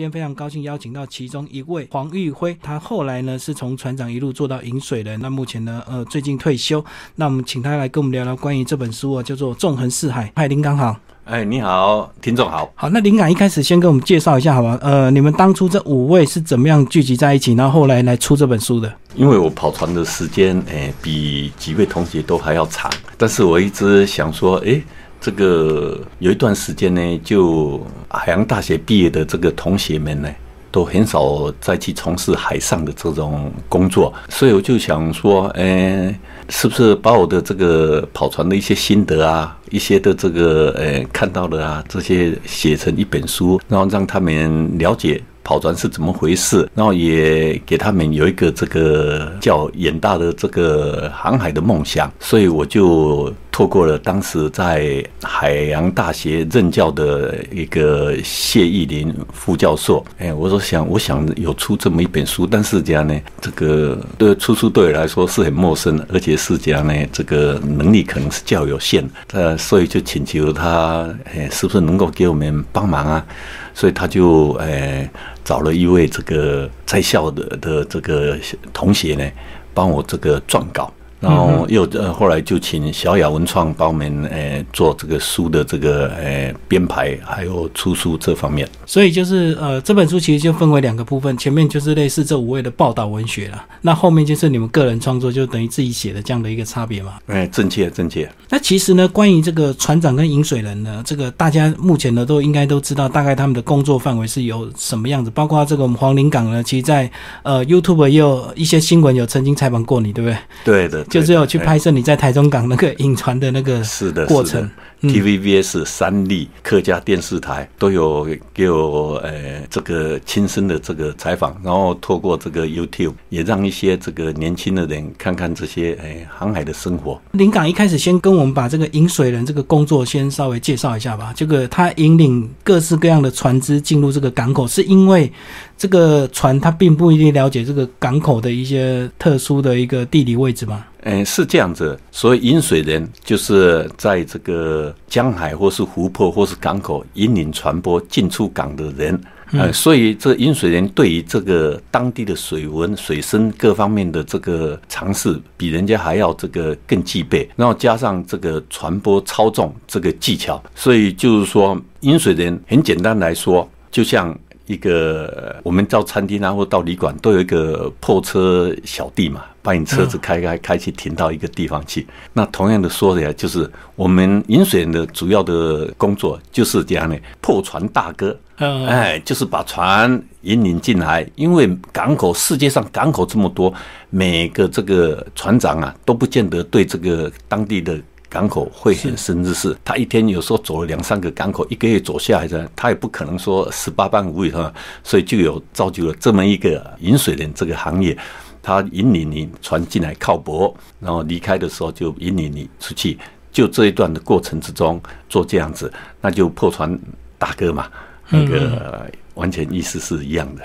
今天非常高兴邀请到其中一位黄玉辉，他后来呢是从船长一路做到引水人，那目前呢呃最近退休，那我们请他来跟我们聊聊关于这本书啊，叫做《纵横四海》。嗨，林刚好。哎，你好，听众好。好，那灵感一开始先跟我们介绍一下，好吧？呃，你们当初这五位是怎么样聚集在一起，然后后来来出这本书的？因为我跑船的时间，哎，比几位同学都还要长，但是我一直想说，哎，这个有一段时间呢，就海洋大学毕业的这个同学们呢。都很少再去从事海上的这种工作，所以我就想说，哎，是不是把我的这个跑船的一些心得啊，一些的这个呃看到的啊，这些写成一本书，然后让他们了解。跑船是怎么回事？然后也给他们有一个这个叫远大的这个航海的梦想，所以我就错过了当时在海洋大学任教的一个谢义林副教授，哎，我说想，我想有出这么一本书，但是这样呢，这个对出书对我来说是很陌生，而且是这样呢，这个能力可能是较有限，呃，所以就请求他，哎，是不是能够给我们帮忙啊？所以他就诶找了一位这个在校的的这个同学呢，帮我这个撰稿。然后又呃，后来就请小雅文创帮我们呃做这个书的这个呃编排，还有出书这方面。所以就是呃这本书其实就分为两个部分，前面就是类似这五位的报道文学了，那后面就是你们个人创作，就等于自己写的这样的一个差别嘛。哎，正确正确。那其实呢，关于这个船长跟饮水人呢，这个大家目前呢都应该都知道，大概他们的工作范围是有什么样子。包括这个我们黄林港呢，其实在呃 YouTube 也有一些新闻有曾经采访过你，对不对？对的。就是有去拍摄你在台中港那个引船的那个是的过程。TVBS、三立、客家电视台都有给我呃这个亲身的这个采访，然后透过这个 YouTube 也让一些这个年轻的人看看这些诶航海的生活。临港一开始先跟我们把这个引水人这个工作先稍微介绍一下吧。这个他引领各式各样的船只进入这个港口，是因为这个船它并不一定了解这个港口的一些特殊的一个地理位置吗？嗯，是这样子。所以引水人就是在这个江海或是湖泊或是港口引领船舶进出港的人。呃，所以这引水人对于这个当地的水文、水深各方面的这个尝试，比人家还要这个更具备。然后加上这个船舶操纵这个技巧，所以就是说，引水人很简单来说，就像。一个我们到餐厅啊，或到旅馆，都有一个破车小弟嘛，把你车子开开开去停到一个地方去。那同样的说的呀，就是我们饮水的主要的工作就是这样的，破船大哥，哎，就是把船引领进来。因为港口世界上港口这么多，每个这个船长啊，都不见得对这个当地的。港口会很深日式，他一天有时候走了两三个港口，一个月走下来的，他也不可能说十八般武艺哈，所以就有造就了这么一个引水人这个行业，他引领你船进来靠泊，然后离开的时候就引领你出去，就这一段的过程之中做这样子，那就破船大哥嘛，那个完全意思是一样的。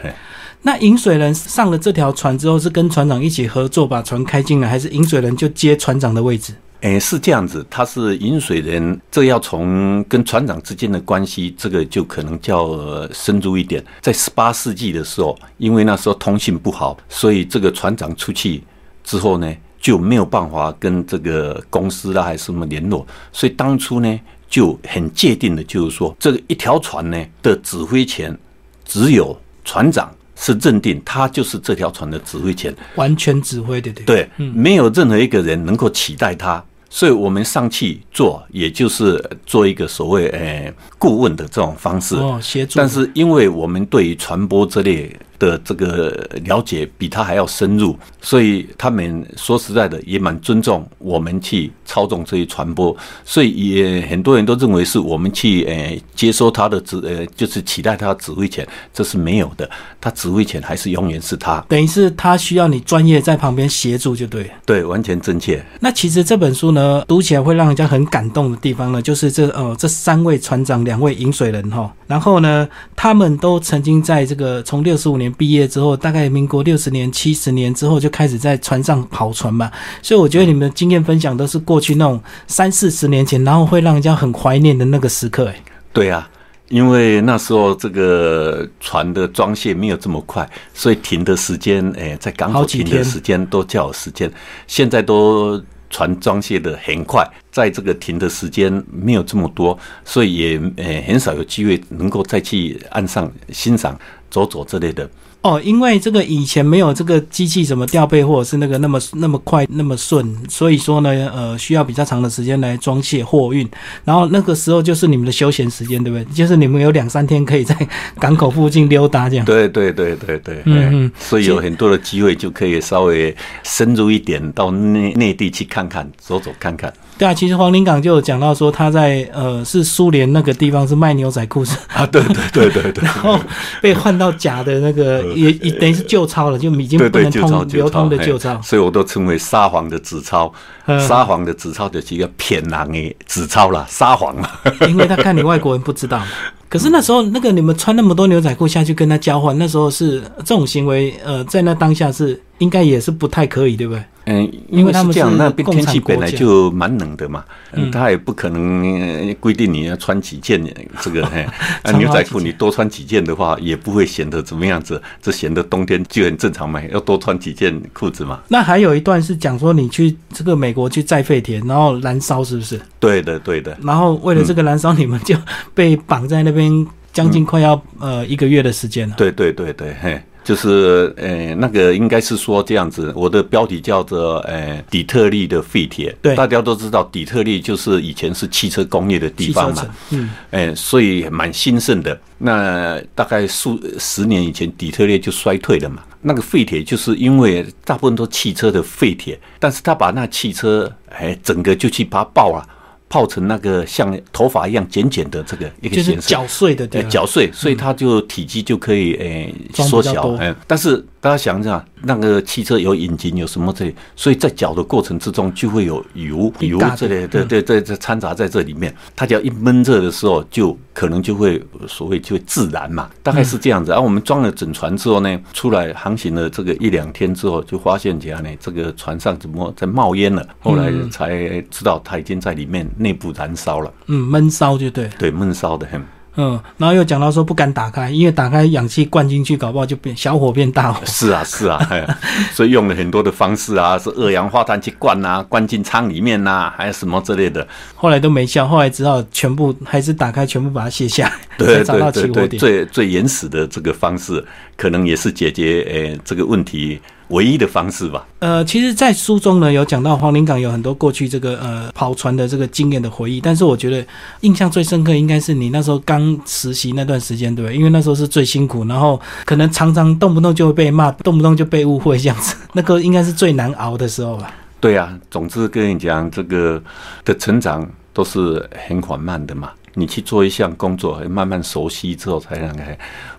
那引水人上了这条船之后，是跟船长一起合作把船开进来，还是引水人就接船长的位置？哎，是这样子，他是引水人，这要从跟船长之间的关系，这个就可能较深入一点。在十八世纪的时候，因为那时候通信不好，所以这个船长出去之后呢，就没有办法跟这个公司啦还是什么联络，所以当初呢就很界定的，就是说这个一条船呢的指挥权只有船长。是认定他就是这条船的指挥权，完全指挥的，对对，没有任何一个人能够取代他，所以我们上去做，也就是做一个所谓诶顾问的这种方式，哦，协助。但是因为我们对于传播这类。的这个了解比他还要深入，所以他们说实在的也蛮尊重我们去操纵这些传播，所以也很多人都认为是我们去呃接收他的指呃就是期待他指挥权，这是没有的，他指挥权还是永远是他，等于是他需要你专业在旁边协助就对，对，完全正确。那其实这本书呢，读起来会让人家很感动的地方呢，就是这呃这三位船长，两位饮水人哈，然后呢，他们都曾经在这个从六十五年。毕业之后，大概民国六十年、七十年之后就开始在船上跑船嘛，所以我觉得你们的经验分享都是过去那种三四十年前，然后会让人家很怀念的那个时刻。哎，对啊，因为那时候这个船的装卸没有这么快，所以停的时间，哎，在港口停的时间都较有时间。现在都船装卸的很快，在这个停的时间没有这么多，所以也呃很少有机会能够再去岸上欣赏走走之类的。哦，因为这个以前没有这个机器怎么调配，或者是那个那么那么快那么顺，所以说呢，呃，需要比较长的时间来装卸货运。然后那个时候就是你们的休闲时间，对不对？就是你们有两三天可以在港口附近溜达这样。对对对对对，嗯嗯，所以有很多的机会就可以稍微深入一点到内内地去看看，走走看看。对啊，其实黄林港就有讲到说他在呃是苏联那个地方是卖牛仔裤是啊，对对对对对，然后被换到假的那个也也等于是旧钞了，就已经不能通流通的旧钞，所以我都称为沙皇的纸钞，撒谎的纸钞就是一个骗人的纸钞啦，撒谎了，因为他看你外国人不知道嘛。可是那时候那个你们穿那么多牛仔裤下去跟他交换，那时候是这种行为，呃，在那当下是应该也是不太可以，对不对？嗯，因为是这样，那边天气本来就蛮冷的嘛，他也不可能规定你要穿几件这个 牛仔裤，你多穿几件的话，也不会显得怎么样子，这显得冬天就很正常嘛，要多穿几件裤子嘛。那还有一段是讲说你去这个美国去载废铁，然后燃烧，是不是？对的，对的。然后为了这个燃烧，你们就被绑在那边将近快要呃一个月的时间了。对对对对，嘿。就是呃，那个应该是说这样子，我的标题叫做呃底特律的废铁。对，大家都知道底特律就是以前是汽车工业的地方嘛，嗯，哎，所以蛮兴盛的。那大概数十年以前，底特律就衰退了嘛。那个废铁就是因为大部分都汽车的废铁，但是他把那汽车哎整个就去把它爆了。泡成那个像头发一样剪剪的这个一个颜色，搅碎的，搅碎，所以它就体积就可以诶缩小，哎，但是大家想想，那个汽车有引擎有什么这，所以在搅的过程之中就会有油油这类，对对对，这掺杂在这里面，它只要一闷热的时候，就可能就会所谓就会自燃嘛，大概是这样子。而我们装了整船之后呢，出来航行了这个一两天之后，就发现这样呢，这个船上怎么在冒烟了？后来才知道它已经在里面。内部燃烧了，嗯，闷烧就对，对，闷烧的很，嗯，然后又讲到说不敢打开，因为打开氧气灌进去，搞不好就变小火变大火。是啊，是啊，所以用了很多的方式啊，是二氧化碳去灌啊，灌进舱里面呐，还有什么之类的，后来都没效，后来只好全部还是打开，全部把它卸下 来，对对对对，最最原始的这个方式，可能也是解决诶这个问题。唯一的方式吧。呃，其实，在书中呢，有讲到黄林港有很多过去这个呃跑船的这个经验的回忆。但是，我觉得印象最深刻应该是你那时候刚实习那段时间，对不对？因为那时候是最辛苦，然后可能常常动不动就会被骂，动不动就被误会这样子。那个应该是最难熬的时候吧？对啊，总之跟你讲，这个的成长都是很缓慢的嘛。你去做一项工作，慢慢熟悉之后才能开，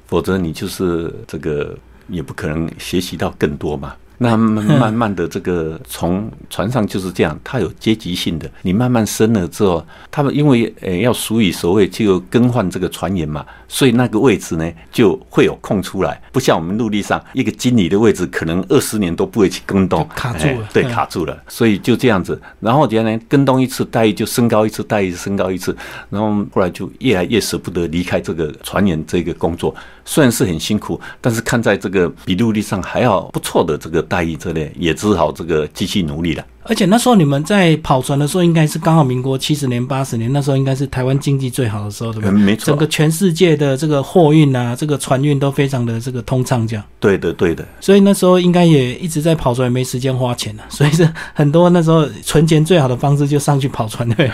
否则你就是这个。也不可能学习到更多嘛。那 慢慢的，这个从船上就是这样，它有阶级性的。你慢慢升了之后，他们因为呃要属于所谓就更换这个船员嘛，所以那个位置呢就会有空出来。不像我们陆地上一个经理的位置，可能二十年都不会去更动，卡住了。对，卡住了。所以就这样子，然后原来更动一次待遇就升高一次，待遇升高一次，然后后来就越来越舍不得离开这个船员这个工作。虽然是很辛苦，但是看在这个比陆地上还要不错的这个待遇之内，也只好这个继续努力了。而且那时候你们在跑船的时候，应该是刚好民国七十年、八十年，那时候应该是台湾经济最好的时候，对不对？没错。整个全世界的这个货运啊，这个船运都非常的这个通畅，这样。对的，对的。所以那时候应该也一直在跑船，没时间花钱了。所以是很多那时候存钱最好的方式，就上去跑船对。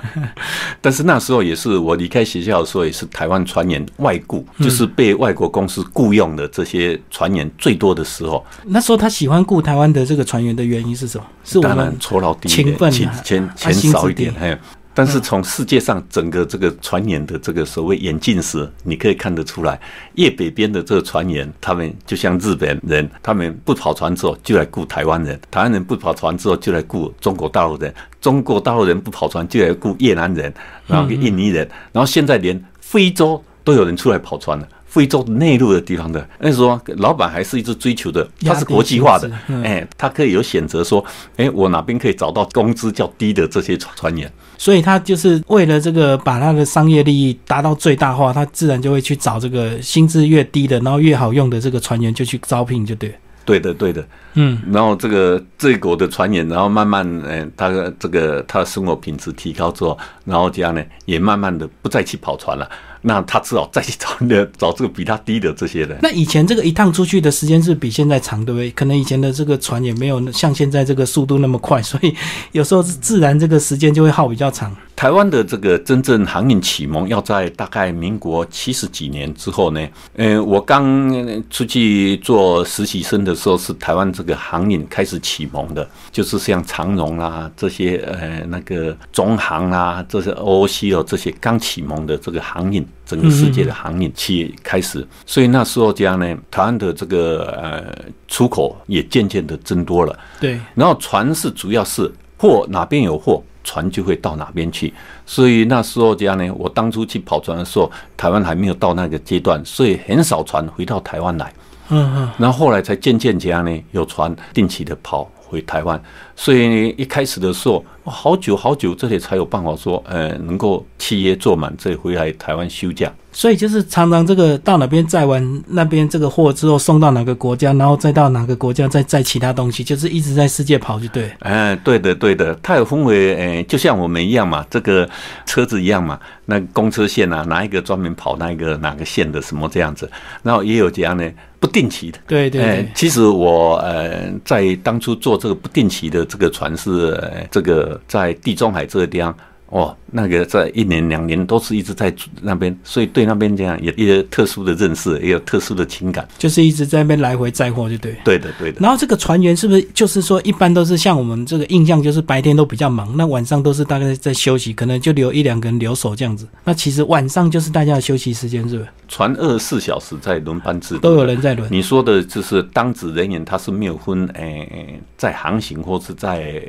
但是那时候也是我离开学校的时候，也是台湾船员外雇，就是被外国公司雇佣的这些船员最多的时候。那时候他喜欢雇台湾的这个船员的原因是什么？是当然酬劳低一点，钱钱钱少一点，还有，但是从世界上整个这个船员的这个所谓眼镜时，你可以看得出来，越北边的这个船员，他们就像日本人，他们不跑船之后就来雇台湾人，台湾人不跑船之后就来雇中国大陆人，中国大陆人不跑船就来雇越南人，然后印尼人，然后现在连非洲都有人出来跑船了。非洲内陆的地方的，那时候老板还是一直追求的，他是国际化的，哎，他可以有选择说，哎，我哪边可以找到工资较低的这些船员，所以他就是为了这个把他的商业利益达到最大化，他自然就会去找这个薪资越低的，然后越好用的这个船员就去招聘，就对。对的，对的，嗯，然后这个这国的船员，然后慢慢，嗯，他的这个他的生活品质提高之后，然后这样呢，也慢慢的不再去跑船了。那他只好再去找那找这个比他低的这些人。那以前这个一趟出去的时间是比现在长，对不对？可能以前的这个船也没有像现在这个速度那么快，所以有时候自然这个时间就会耗比较长。台湾的这个真正航运启蒙要在大概民国七十几年之后呢。嗯，我刚出去做实习生的时候，是台湾这个航运开始启蒙的，就是像长荣啦这些，呃，那个中航啦，这些 OOC 哦这些刚启蒙的这个航运。整个世界的航运企业开始，所以那时候这样呢，台湾的这个呃出口也渐渐的增多了。对，然后船是主要是货哪边有货，船就会到哪边去。所以那时候这样呢，我当初去跑船的时候，台湾还没有到那个阶段，所以很少船回到台湾来。嗯嗯，然后后来才渐渐这样呢，有船定期的跑回台湾。所以一开始的时候。好久好久，这里才有办法说，呃，能够契约做满，再回来台湾休假。所以就是常常这个到哪边载完那边这个货之后，送到哪个国家，然后再到哪个国家再载其他东西，就是一直在世界跑，就对。哎，对的，对的，它有分为，哎，就像我们一样嘛，这个车子一样嘛，那公车线啊，哪一个专门跑那个哪个线的什么这样子，然后也有这样呢不定期的。对对对。其实我呃在当初做这个不定期的这个船是这个。在地中海这个地方。哦，那个在一年两年都是一直在那边，所以对那边这样也一个特殊的认识，也有特殊的情感，就是一直在那边来回载货，就对。对的，对的。然后这个船员是不是就是说，一般都是像我们这个印象，就是白天都比较忙，那晚上都是大概在休息，可能就留一两个人留守这样子。那其实晚上就是大家的休息时间，是不是？船二十四小时在轮班制，都有人在轮。你说的就是当值人员，他是没有分诶，在航行或是在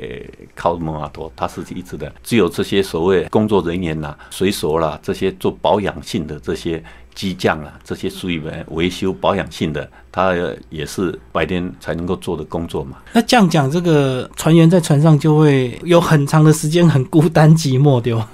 靠蒙阿多，他是一直的，只有这些。所谓工作人员呐，水手啦，这些做保养性的这些机匠啊，这些属于维修保养性的，他也是白天才能够做的工作嘛。那这样讲，这个船员在船上就会有很长的时间很孤单寂寞，对吧？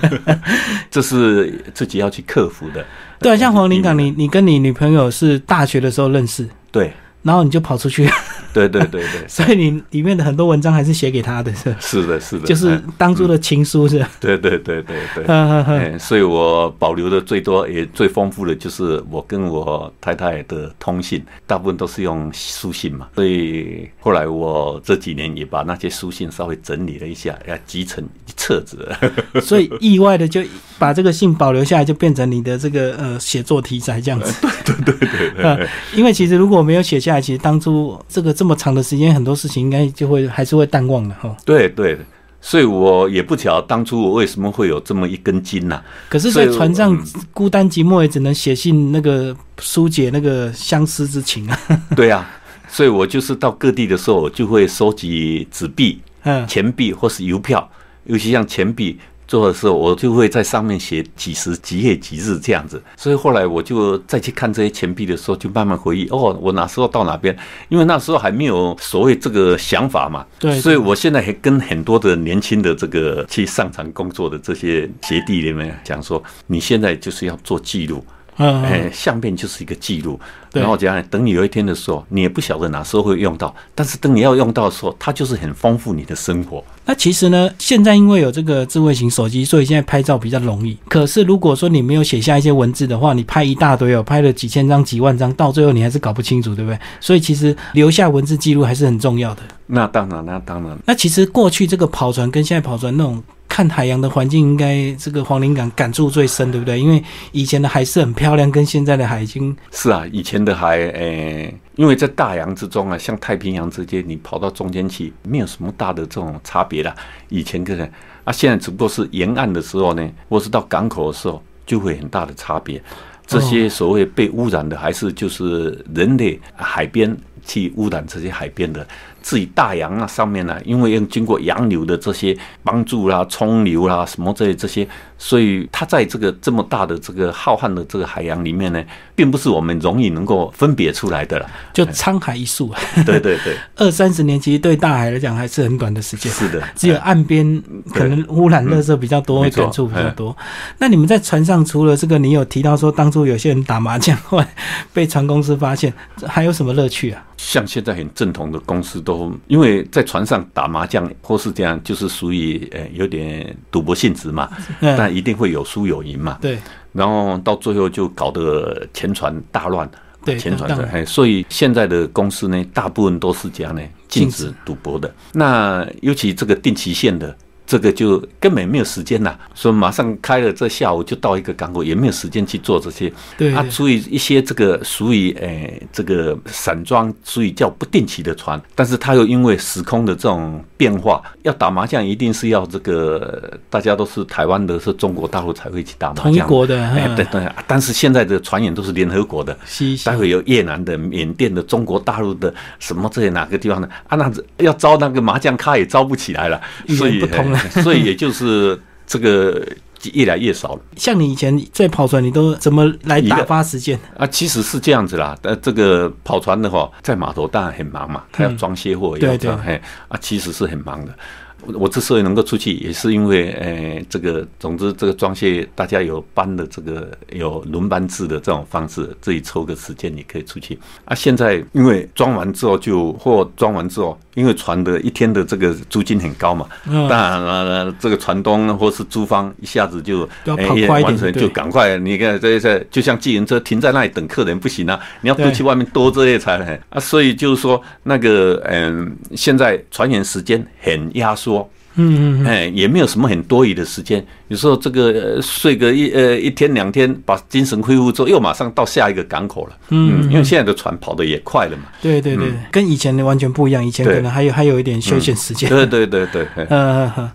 这是自己要去克服的。对啊，像黄林港，你你跟你女朋友是大学的时候认识，对。然后你就跑出去，对对对对，所以你里面的很多文章还是写给他的，是是的，是的，就是当初的情书，是对对对对对，所以我保留的最多也最丰富的就是我跟我太太的通信，大部分都是用书信嘛，所以后来我这几年也把那些书信稍微整理了一下，要集成一册子，所以意外的就把这个信保留下来，就变成你的这个呃写作题材这样子，对对对对，因为其实如果没有写下。其实当初这个这么长的时间，很多事情应该就会还是会淡忘的哈。对对，所以我也不晓当初我为什么会有这么一根筋呐。可是，在船上孤单寂寞，也只能写信那个疏解那个相思之情啊。对啊，所以我就是到各地的时候，就会收集纸币、钱币或是邮票，尤其像钱币。做的时候，我就会在上面写几时几月几日这样子，所以后来我就再去看这些钱币的时候，就慢慢回忆哦，我哪时候到哪边？因为那时候还没有所谓这个想法嘛，对，所以我现在还跟很多的年轻的这个去上场工作的这些学弟里面讲说，你现在就是要做记录。哎，相片就是一个记录，然后讲等你有一天的时候，你也不晓得哪时候会用到，但是等你要用到的时候，它就是很丰富你的生活。那其实呢，现在因为有这个智慧型手机，所以现在拍照比较容易。可是如果说你没有写下一些文字的话，你拍一大堆哦，拍了几千张、几万张，到最后你还是搞不清楚，对不对？所以其实留下文字记录还是很重要的。那当然，那当然。那其实过去这个跑船跟现在跑船那种。看海洋的环境，应该这个黄陵港感触最深，对不对？因为以前的海是很漂亮，跟现在的海已经是啊，以前的海，诶，因为在大洋之中啊，像太平洋之间，你跑到中间去，没有什么大的这种差别啦。以前跟啊，现在只不过是沿岸的时候呢，或是到港口的时候，就会很大的差别。这些所谓被污染的，还是就是人类海边去污染这些海边的，至于大洋啊上面呢，因为要经过洋流的这些帮助啦、冲流啦什么这这些，所以它在这个这么大的这个浩瀚的这个海洋里面呢，并不是我们容易能够分别出来的了。就沧海一粟，对对对，二三十年其实对大海来讲还是很短的时间。是的，只有岸边可能污染、垃圾比较多，感触比较多。那你们在船上除了这个，你有提到说当初有些人打麻将，后来被船公司发现，还有什么乐趣啊？像现在很正统的公司都，因为在船上打麻将或是这样，就是属于呃有点赌博性质嘛，嗯但一定会有输有赢嘛。对然后到最后就搞得前船大乱，对前船的，当然哎，所以现在的公司呢，大部分都是这样呢，禁止赌博的。那尤其这个定期限的。这个就根本没有时间呐，说马上开了，这下午就到一个港口，也没有时间去做这些。啊，对对属于一些这个属于诶、这个散装，属于叫不定期的船，但是它又因为时空的这种变化，要打麻将一定是要这个大家都是台湾的，是中国大陆才会去打麻将。同一国的对对，但是现在的传言都是联合国的。待会有越南的、缅甸的、中国大陆的，什么这些哪个地方的啊？那要招那个麻将咖也招不起来了，所以不通了哎所以也就是这个越来越少了。像你以前在跑船，你都怎么来打发时间？啊，其实是这样子啦。呃，这个跑船的话，在码头当然很忙嘛，他要装卸货，对要这样，对嘿啊，其实是很忙的。我我之所以能够出去，也是因为，呃，这个总之这个装卸大家有班的这个有轮班制的这种方式，自己抽个时间你可以出去。啊，现在因为装完之后就或装完之后，因为船的一天的这个租金很高嘛，嗯当然了，这个船东或是租方一下子就要哎跑快一点完成就赶快，你看这这就像计程车停在那里等客人不行啊，你要对多去外面多这些才能啊，所以就是说那个嗯，现在船员时间很压缩。嗯嗯嗯，哎，也没有什么很多余的时间。有时候这个呃睡个一呃一天两天，把精神恢复之后，又马上到下一个港口了。嗯因为现在的船跑得也快了嘛。对对对，跟以前的完全不一样。以前可能还有还有一点休闲时间。对对对对，嘿 呃呵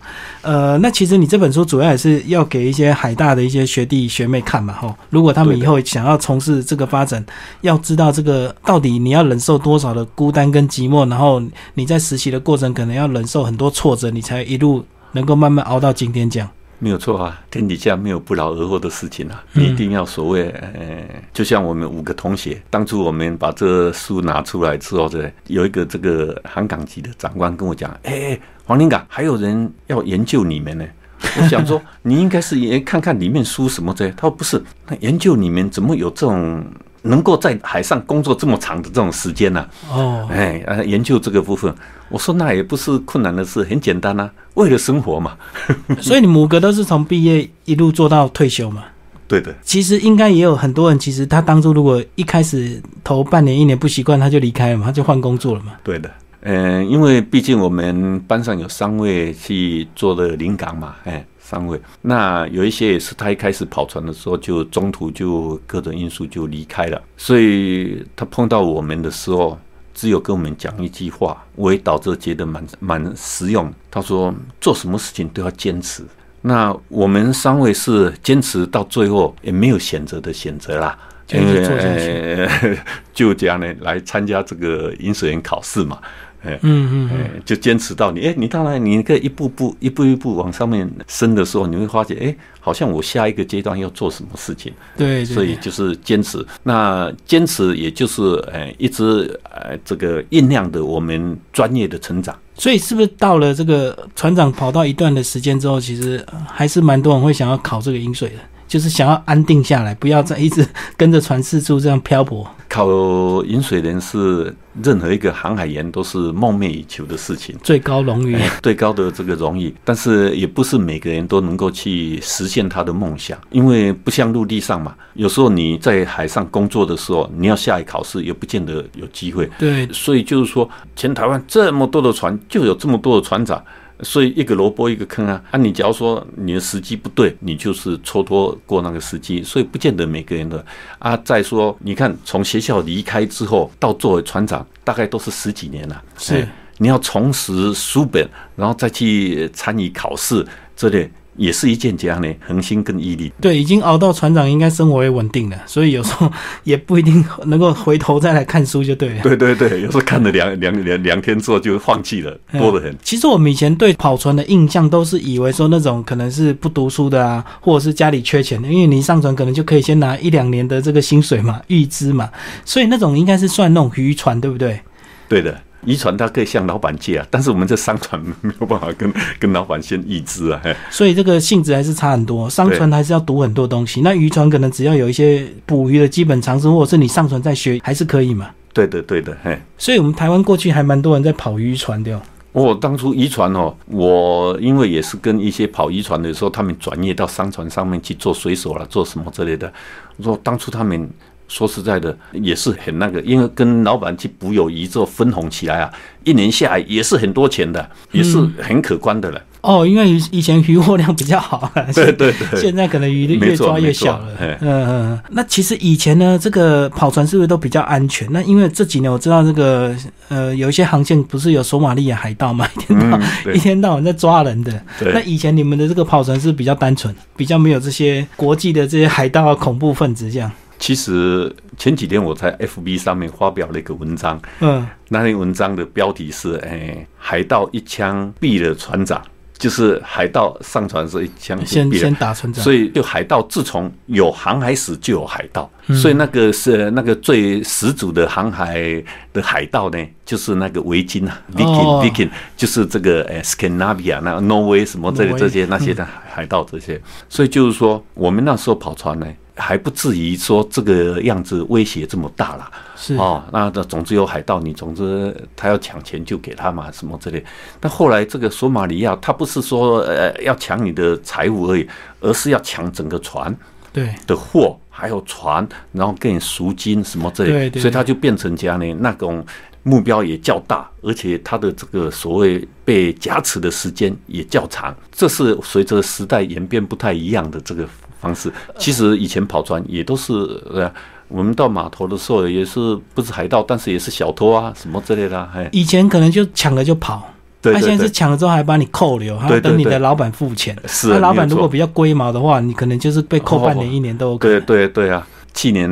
呃，那其实你这本书主要也是要给一些海大的一些学弟学妹看嘛，吼。如果他们以后想要从事这个发展，要知道这个到底你要忍受多少的孤单跟寂寞，然后你在实习的过程可能要忍受很多挫折，你才一路能够慢慢熬到今天这样。没有错啊，天底下没有不劳而获的事情啊！嗯你一定要所谓，呃，就像我们五个同学，当初我们把这书拿出来之后，这有一个这个航港级的长官跟我讲，哎、哎黄林港还有人要研究你们呢。我想说，你应该是也看看里面书什么这些。他说不是，那研究你们怎么有这种能够在海上工作这么长的这种时间呢、哦，哎，啊，研究这个部分，我说那也不是困难的事，很简单啊，为了生活嘛。所以你们五个都是从毕业一路做到退休嘛？对的，其实应该也有很多人，其实他当初如果一开始头半年一年不习惯，他就离开了嘛，他就换工作了嘛。对的。嗯，因为毕竟我们班上有三位去做了临港嘛，哎，三位。那有一些也是他一开始跑船的时候，就中途就各种因素就离开了，所以他碰到我们的时候，只有跟我们讲一句话，我也导致觉得蛮蛮实用。他说做什么事情都要坚持。那我们三位是坚持到最后，也没有选择的选择啦。就一直做下去呃 就这样呢，来参加这个饮水员考试嘛。哎，嗯嗯就坚持到你，哎，你当然你可以一步步、一步一步往上面升的时候，你会发现，哎，好像我下一个阶段要做什么事情，对对所以就是坚持。那坚持也就是，哎，一直呃这个酝酿的我们专业的成长。所以是不是到了这个船长跑到一段的时间之后，其实呃还是蛮多人会想要考这个饮水的，就是想要安定下来，不要再一直跟着船四处这样漂泊。考饮水人是任何一个航海员都是梦寐以求的事情。最高荣誉，哎最高的这个荣誉，但是也不是每个人都能够去实现他的梦想，因为不像陆地上嘛，有时候你在海上工作的时候，你要下来考试，也不见得有机会。对所以就是说，全台湾这么多的船，就有这么多的船长。所以一个萝卜一个坑啊！啊，你假如说你的时机不对，你就是蹉跎过那个时机，所以不见得每个人的啊。再说，你看从学校离开之后到作为船长，大概都是十几年了。是哎你要重拾书本，然后再去参与考试，这类也是一件这样的恒心跟毅力。对，已经熬到船长应该生活也稳定了，所以有时候也不一定能够回头再来看书就对了。对对对，有时候看了两两两两天之后就放弃了，多得很。其实我们以前对跑船的印象都是以为说那种可能是不读书的啊，或者是家里缺钱的，因为你上船可能就可以先拿一两年的这个薪水嘛，预支嘛，所以那种应该是算那种渔船，对不对？对的。遗传他可以向老板借啊，但是我们这商船没有办法跟 跟老板先预支啊，所以这个性质还是差很多。商船还是要读很多东西，那渔船可能只要有一些捕鱼的基本常识，或者是你上船再学，还是可以嘛。对的，对的，嘿。所以我们台湾过去还蛮多人在跑渔船的。我当初渔船哦，我因为也是跟一些跑渔船的时候，他们转业到商船上面去做水手了，做什么之类的。我说当初他们。说实在的，也是很那个，因为跟老板去捕有鱼之后分红起来啊，一年下来也是很多钱的，也是很可观的了。哦，因为以前渔获量比较好，对对对，现在可能鱼越抓越小了。嗯嗯，那其实以前呢，这个跑船是不是都比较安全？那因为这几年我知道这个呃，有一些航线不是有索马利亚海盗嘛，一天到一天到晚在抓人的。那以前你们的这个跑船是比较单纯，比较没有这些国际的这些海盗恐怖分子这样。其实前几天我在 FB 上面发表了一个文章，嗯，那篇文章的标题是“哎，海盗一枪毙了船长”，就是海盗上船时一枪先先打船长，所以就海盗自从有航海史就有海盗，所以那个是那个最始祖的航海的海盗呢，就是那个维京啊，Viking Viking，就是这个呃 Scandinavia 那挪威什么这这些那些的海盗这些，所以就是说我们那时候跑船呢。还不至于说这个样子威胁这么大了，是。哦，那的总之有海盗，你总之他要抢钱就给他嘛，什么之类。但后来这个索马里亚，他不是说呃要抢你的财物而已，而是要抢整个船对。的货，还有船，然后给你赎金什么之类，所以他就变成这样呢，那种目标也较大，而且他的这个所谓被挟持的时间也较长，这是随着时代演变不太一样的这个。方式其实以前跑船也都是呃，我们到码头的时候也是不是海盗，但是也是小偷啊什么之类的。哎，以前可能就抢了就跑，他现在是抢了之后还把你扣留，还要等你的老板付钱。是，那老板如果比较龟毛的话，你可能就是被扣半年一年都。对对对啊，去年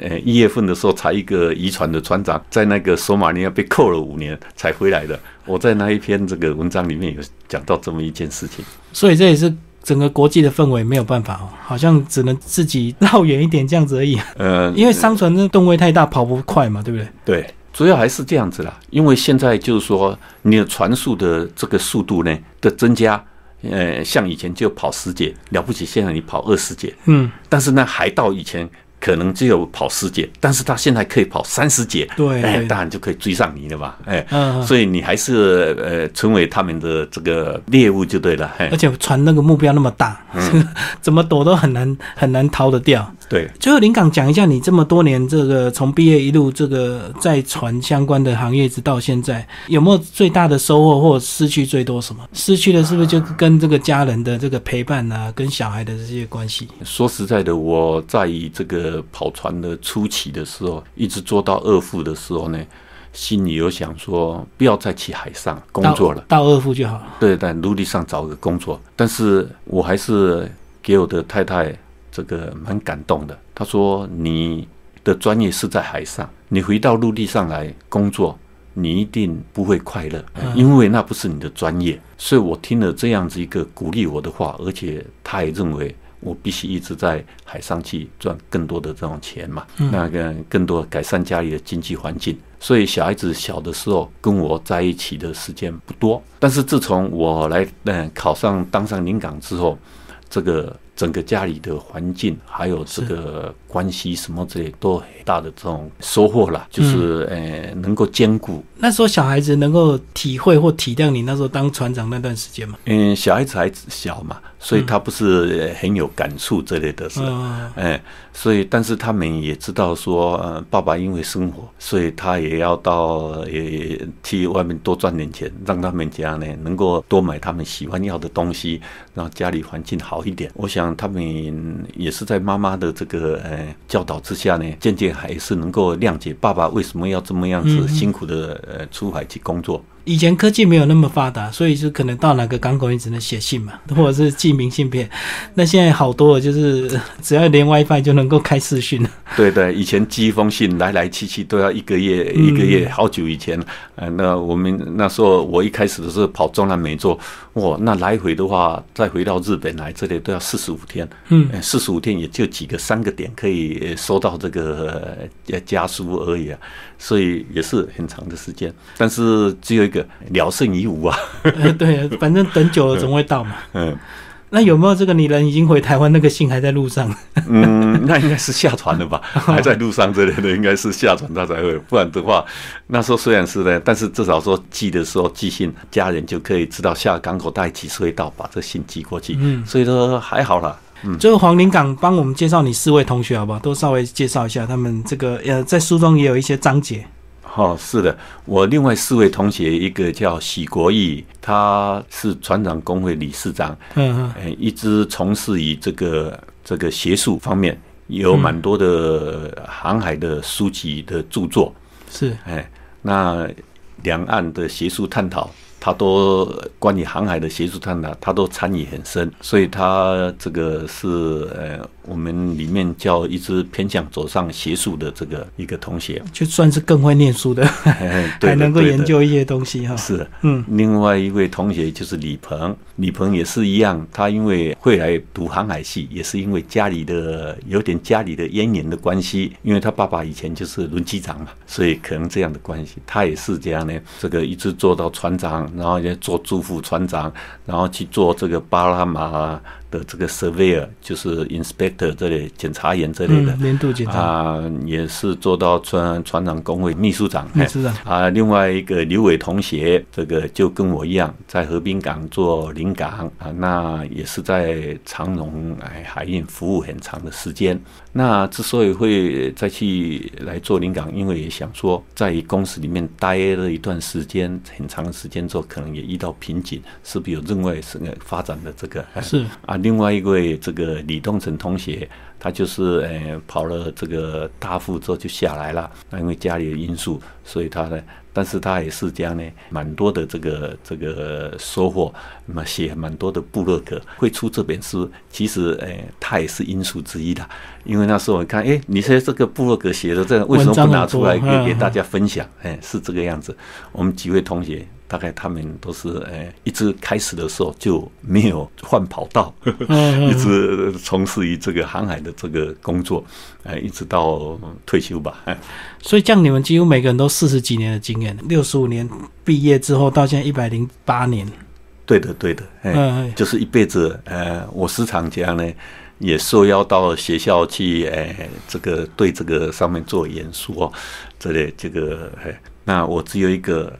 呃一月份的时候，才一个渔船的船长在那个索马里亚被扣了五年才回来的。我在那一篇这个文章里面有讲到这么一件事情，所以这也是。整个国际的氛围没有办法哦，好像只能自己绕远一点这样子而已。呃，因为商船的吨位太大，跑不快嘛，对不对？对，主要还是这样子啦。因为现在就是说，你的船速的这个速度呢的增加，呃，像以前就跑十节了不起，现在你跑二十节，嗯，但是呢，还到以前。可能只有跑十节，但是他现在可以跑三十节，对，哎，当然就可以追上你了嘛，哎，所以你还是呃成为他们的这个猎物就对了，而且船那个目标那么大，怎么躲都很难很难逃得掉。对，最后林港讲一下，你这么多年这个从毕业一路这个在船相关的行业直到现在，有没有最大的收获或失去最多什么？失去的是不是就跟这个家人的这个陪伴啊，跟小孩的这些关系？说实在的，我在这个跑船的初期的时候，一直做到二副的时候呢，心里有想说，不要再去海上工作了，到二副就好了。对，在陆地上找个工作，但是我还是给我的太太。这个蛮感动的。他说：“你的专业是在海上，你回到陆地上来工作，你一定不会快乐，因为那不是你的专业。”所以，我听了这样子一个鼓励我的话，而且他也认为我必须一直在海上去赚更多的这种钱嘛，那个更多改善家里的经济环境。所以，小孩子小的时候跟我在一起的时间不多。但是，自从我来嗯考上当上领港之后，这个。整个家里的环境，还有这个关系什么之类，都很大的这种收获了，就是呃，能够兼顾。那时候小孩子能够体会或体谅你那时候当船长那段时间吗？嗯，小孩子还小嘛。所以他不是很有感触之类的，事，哎，所以但是他们也知道说，呃，爸爸因为生活，所以他也要到也去外面多赚点钱，让他们家呢能够多买他们喜欢要的东西，让家里环境好一点。我想他们也是在妈妈的这个呃教导之下呢，渐渐还是能够谅解爸爸为什么要这么样子辛苦的呃出海去工作。以前科技没有那么发达，所以就可能到哪个港口你只能写信嘛，或者是寄明信片。那现在好多了，就是 只要连 WiFi 就能够开视讯了。对对，以前寄一封信来来去去都要一个月，一个月好久以前。呃，那我们那时候我一开始的时候跑中南美洲，哇，那来回的话，再回到日本来这里都要四十五天。嗯，四十五天也就几个三个点可以收到这个家书而已啊，所以也是很长的时间。但是只有一个聊胜于无啊。对，反正等久了总会到嘛。嗯。那有没有这个你人已经回台湾，那个信还在路上？嗯，那应该是下船了吧？还在路上之类的，应该是下船他才会。不然的话，那时候虽然是呢，但是至少说寄的时候寄信，家人就可以知道下港口大概几时会到，把这信寄过去。嗯，所以说还好啦。嗯，最后黄林港帮我们介绍你四位同学好不好？都稍微介绍一下他们这个呃，在书中也有一些章节。哦，是的，我另外四位同学，一个叫许国义，他是船长工会理事长，嗯嗯，一直从事于这个这个学术方面，有蛮多的航海的书籍的著作，是，哎，那两岸的学术探讨。他都关于航海的学术探讨，他都参与很深，所以他这个是呃，我们里面叫一只偏向走上学术的这个一个同学，就算是更会念书的，还能够研究一些东西哈。是，嗯，另外一位同学就是李鹏，李鹏也是一样，他因为会来读航海系，也是因为家里的有点家里的渊源的关系，因为他爸爸以前就是轮机长嘛，所以可能这样的关系，他也是这样呢，这个一直做到船长。然后也做助副船长，然后去做这个巴拿马。的这个 surveyor 就是 inspector 这类检查员这类的年度检查啊，也是做到船船长工会秘书长。秘书长啊，另外一个刘伟同学，这个就跟我一样，在河滨港做临港啊，那也是在长荣哎海运服务很长的时间。那之所以会再去来做临港，因为也想说，在公司里面待了一段时间，很长的时间之后，可能也遇到瓶颈，是不是有另外什么发展的这个是啊？另外一位这个李东成同学，他就是呃跑了这个大富之后就下来了。那因为家里的因素，所以他呢，但是他也是这样呢，蛮多的这个这个收获，那么写蛮多的部落格，会出这本书，其实诶他也是因素之一的。因为那时候我看，哎，你说这个部落格写的这为什么不拿出来给给大家分享？哎，是这个样子。我们几位同学。大概他们都是诶，一直开始的时候就没有换跑道，一直从事于这个航海的这个工作，诶，一直到退休吧。所以，这样你们几乎每个人都四十几年的经验，六十五年毕业之后到现在一百零八年。对的，对的，哎，就是一辈子。呃，我时常讲呢，也受邀到学校去，诶，这个对这个上面做演说，这里这个，哎，那我只有一个。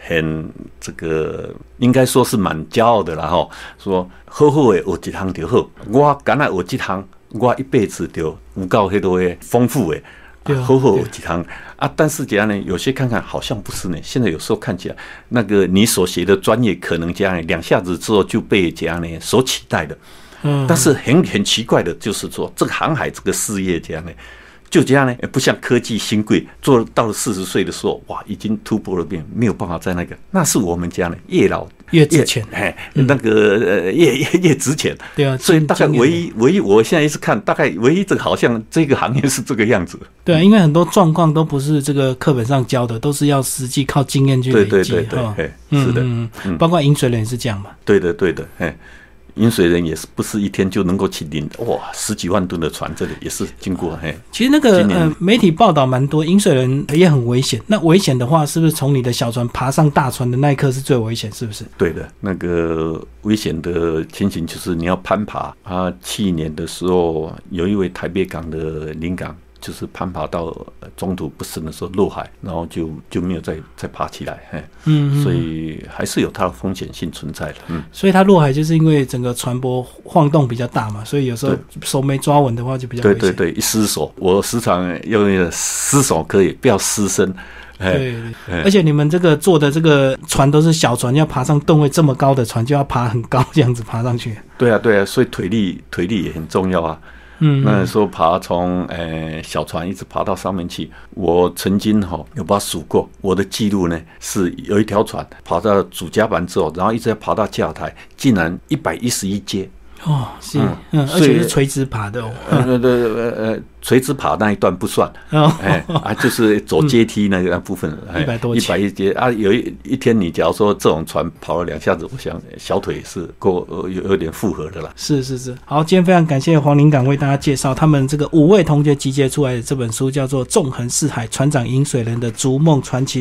很这个应该说是蛮骄傲的啦吼，说好好的学一行就好，我敢来学一行，我一辈子就有够很多的丰富的，好好学一行啊。但是这样呢，有些看看好像不是呢。现在有时候看起来，那个你所学的专业可能这样两下子之后就被这样呢所取代的。嗯，但是很很奇怪的就是说，这个航海这个事业这样呢。就这样呢，不像科技新贵，做到了四十岁的时候，哇，已经突破了边，没有办法在那个，那是我们家呢，越老越值钱，哎，那个呃，越越越值钱。对啊，所以大概唯一唯一，我现在一直看，大概唯一这个好像这个行业是这个样子。对啊，因为很多状况都不是这个课本上教的，都是要实际靠经验去累积。对对对对，是的，嗯包括饮水人也是这样嘛。对的对的，哎。饮水人也是不是一天就能够去领哇十几万吨的船，这里也是经过嘿。其实那个呃媒体报道蛮多，饮水人也很危险。那危险的话，是不是从你的小船爬上大船的那一刻是最危险？是不是？对的，那个危险的情形就是你要攀爬。啊，去年的时候有一位台北港的临港。就是攀爬到中途不慎的时候落海，然后就就没有再再爬起来，嘿，嗯，所以还是有它的风险性存在的，嗯，所以它落海就是因为整个船舶晃动比较大嘛，所以有时候手没抓稳的话就比较对对对，一失手，我时常用失手可以不要失身，对，而且你们这个坐的这个船都是小船，要爬上吨位这么高的船，就要爬很高这样子爬上去，对啊对啊，所以腿力腿力也很重要啊。嗯，那时候爬从呃小船一直爬到上面去，我曾经哈有把它数过，我的记录呢是有一条船爬到主甲板之后，然后一直爬到架台，竟然一百一十一阶。哦，是，嗯嗯，而且是垂直爬的哦。呃呃呃呃，垂直爬那一段不算，哦，哎啊，就是走阶梯那个部分，哎100多一阶百一阶啊，有一一天你假如说这种船跑了两下子，我想小腿是够呃有有点负荷的啦。是是是，好，今天非常感谢黄林港为大家介绍他们这个五位同学集结出来的这本书，叫做《纵横四海船长饮水人的逐梦传奇》。